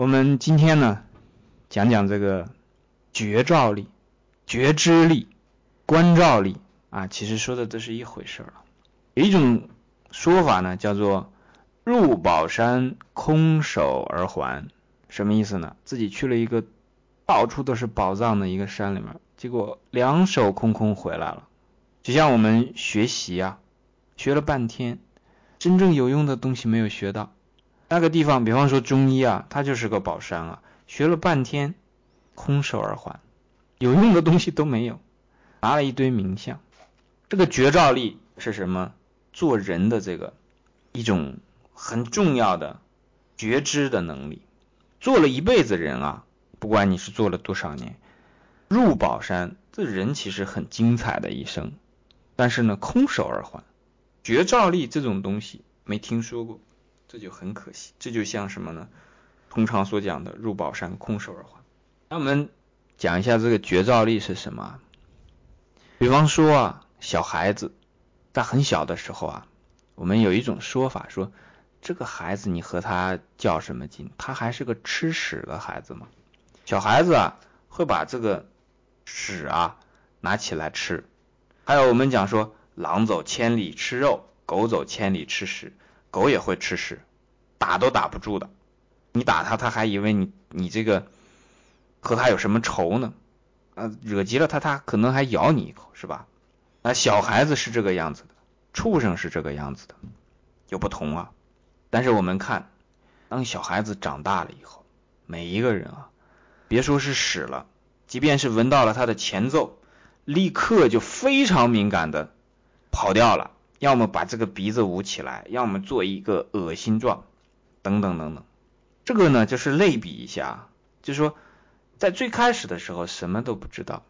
我们今天呢，讲讲这个觉照力、觉知力、观照力啊，其实说的都是一回事儿啊。有一种说法呢，叫做入宝山空手而还，什么意思呢？自己去了一个到处都是宝藏的一个山里面，结果两手空空回来了。就像我们学习啊，学了半天，真正有用的东西没有学到。那个地方，比方说中医啊，它就是个宝山啊，学了半天，空手而还，有用的东西都没有，拿了一堆名相。这个觉照力是什么？做人的这个一种很重要的觉知的能力。做了一辈子人啊，不管你是做了多少年，入宝山，这人其实很精彩的一生，但是呢，空手而还，觉照力这种东西没听说过。这就很可惜，这就像什么呢？通常所讲的入宝山空手而还。那我们讲一下这个觉照力是什么？比方说啊，小孩子在很小的时候啊，我们有一种说法说，这个孩子你和他较什么劲？他还是个吃屎的孩子嘛。小孩子啊，会把这个屎啊拿起来吃。还有我们讲说，狼走千里吃肉，狗走千里吃屎。狗也会吃屎，打都打不住的。你打他，他还以为你你这个和他有什么仇呢？啊，惹急了他，他可能还咬你一口，是吧？那，小孩子是这个样子的，畜生是这个样子的，有不同啊。但是我们看，当小孩子长大了以后，每一个人啊，别说是屎了，即便是闻到了它的前奏，立刻就非常敏感的跑掉了。要么把这个鼻子捂起来，要么做一个恶心状，等等等等。这个呢，就是类比一下，就是说，在最开始的时候什么都不知道，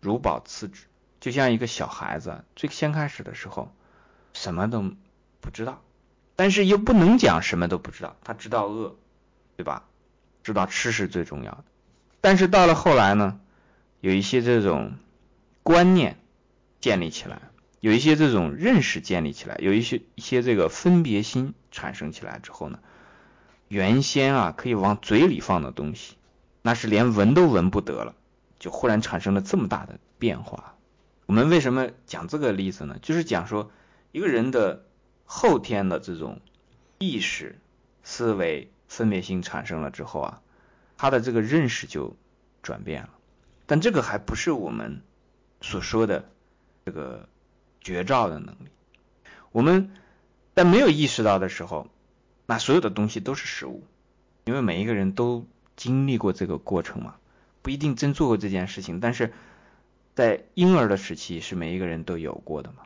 如宝次之，就像一个小孩子，最先开始的时候什么都不知道，但是又不能讲什么都不知道，他知道饿，对吧？知道吃是最重要的。但是到了后来呢，有一些这种观念建立起来。有一些这种认识建立起来，有一些一些这个分别心产生起来之后呢，原先啊可以往嘴里放的东西，那是连闻都闻不得了，就忽然产生了这么大的变化。我们为什么讲这个例子呢？就是讲说一个人的后天的这种意识、思维、分别心产生了之后啊，他的这个认识就转变了。但这个还不是我们所说的这个。觉照的能力，我们在没有意识到的时候，那所有的东西都是实物，因为每一个人都经历过这个过程嘛，不一定真做过这件事情，但是在婴儿的时期是每一个人都有过的嘛。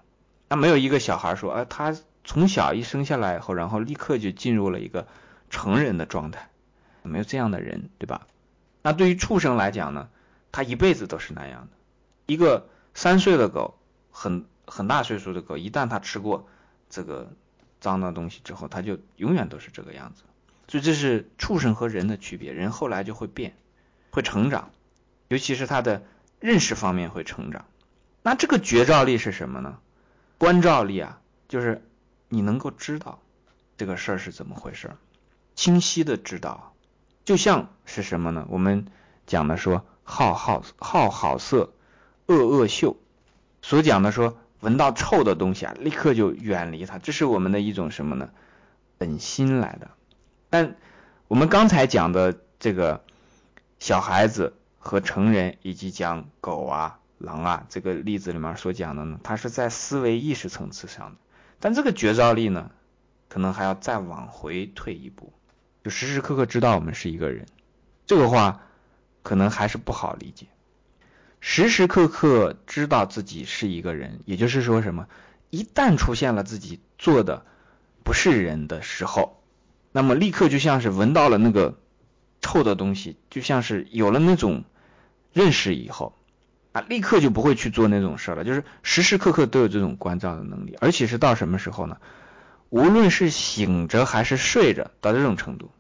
那没有一个小孩说，啊，他从小一生下来以后，然后立刻就进入了一个成人的状态，没有这样的人，对吧？那对于畜生来讲呢，他一辈子都是那样的，一个三岁的狗很。很大岁数的狗，一旦他吃过这个脏的东西之后，它就永远都是这个样子。所以这是畜生和人的区别。人后来就会变，会成长，尤其是他的认识方面会成长。那这个觉照力是什么呢？观照力啊，就是你能够知道这个事儿是怎么回事，清晰的知道。就像是什么呢？我们讲的说好好好好色，恶恶嗅，所讲的说。闻到臭的东西啊，立刻就远离它，这是我们的一种什么呢？本心来的。但我们刚才讲的这个小孩子和成人，以及讲狗啊、狼啊这个例子里面所讲的呢，它是在思维意识层次上的。但这个觉照力呢，可能还要再往回退一步，就时时刻刻知道我们是一个人。这个话可能还是不好理解。时时刻刻知道自己是一个人，也就是说什么？一旦出现了自己做的不是人的时候，那么立刻就像是闻到了那个臭的东西，就像是有了那种认识以后啊，立刻就不会去做那种事了。就是时时刻刻都有这种关照的能力，而且是到什么时候呢？无论是醒着还是睡着，到这种程度。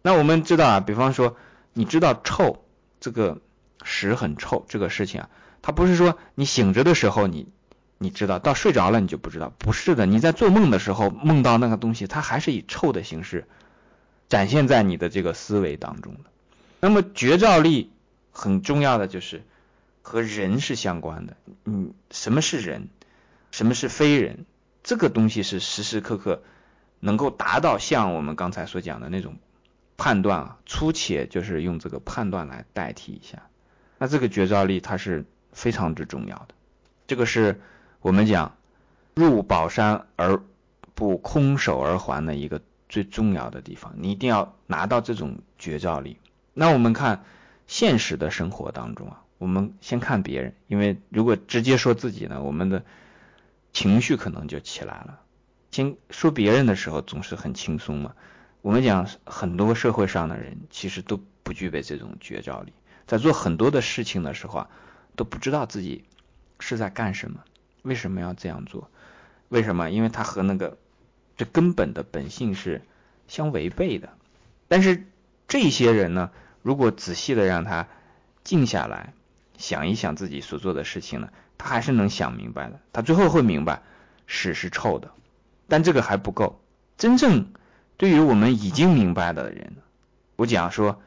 那我们知道啊，比方说你知道臭这个。屎很臭，这个事情啊，它不是说你醒着的时候你你知道，到睡着了你就不知道，不是的，你在做梦的时候梦到那个东西，它还是以臭的形式展现在你的这个思维当中的。那么觉照力很重要的就是和人是相关的。嗯，什么是人？什么是非人？这个东西是时时刻刻能够达到像我们刚才所讲的那种判断啊，粗且就是用这个判断来代替一下。那这个觉照力它是非常之重要的。这个是我们讲入宝山而不空手而还的一个最重要的地方。你一定要拿到这种觉照力。那我们看现实的生活当中啊，我们先看别人，因为如果直接说自己呢，我们的情绪可能就起来了。先说别人的时候总是很轻松嘛。我们讲很多社会上的人其实都不具备这种觉照力，在做很多的事情的时候啊，都不知道自己是在干什么，为什么要这样做？为什么？因为他和那个最根本的本性是相违背的。但是这些人呢，如果仔细的让他静下来想一想自己所做的事情呢？他还是能想明白的，他最后会明白屎是臭的，但这个还不够。真正对于我们已经明白的人，我讲说，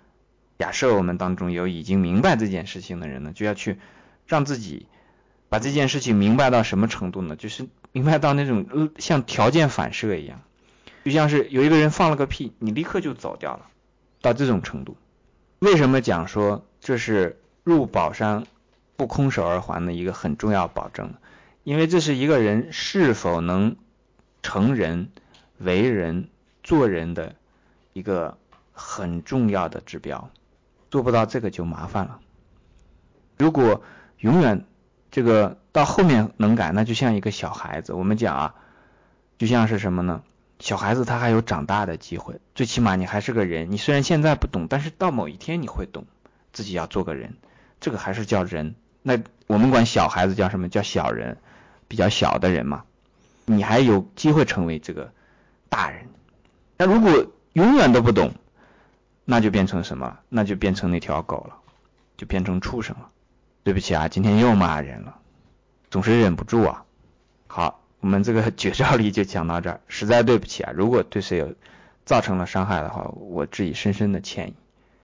假设我们当中有已经明白这件事情的人呢，就要去让自己把这件事情明白到什么程度呢？就是明白到那种像条件反射一样，就像是有一个人放了个屁，你立刻就走掉了，到这种程度。为什么讲说这是入宝山？不空手而还的一个很重要保证，因为这是一个人是否能成人、为人、做人的一个很重要的指标。做不到这个就麻烦了。如果永远这个到后面能改，那就像一个小孩子。我们讲啊，就像是什么呢？小孩子他还有长大的机会，最起码你还是个人。你虽然现在不懂，但是到某一天你会懂，自己要做个人，这个还是叫人。那我们管小孩子叫什么叫小人，比较小的人嘛，你还有机会成为这个大人。那如果永远都不懂，那就变成什么？那就变成那条狗了，就变成畜生了。对不起啊，今天又骂人了，总是忍不住啊。好，我们这个绝招力就讲到这儿，实在对不起啊，如果对谁有造成了伤害的话，我致以深深的歉意。